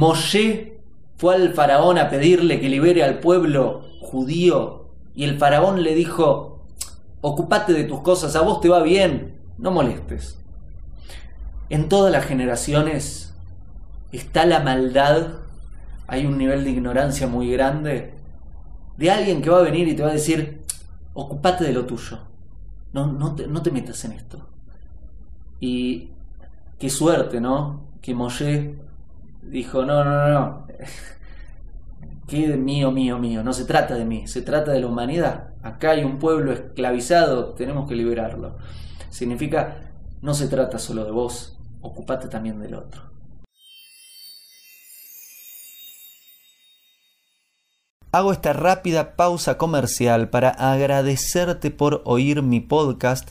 Moshe fue al faraón a pedirle que libere al pueblo judío y el faraón le dijo, ocupate de tus cosas, a vos te va bien, no molestes. En todas las generaciones está la maldad, hay un nivel de ignorancia muy grande de alguien que va a venir y te va a decir, ocupate de lo tuyo, no, no, te, no te metas en esto. Y qué suerte, ¿no? Que Moshe dijo, no, no, no, que mío, mío, mío, no se trata de mí, se trata de la humanidad. Acá hay un pueblo esclavizado, tenemos que liberarlo. Significa, no se trata solo de vos, ocupate también del otro. Hago esta rápida pausa comercial para agradecerte por oír mi podcast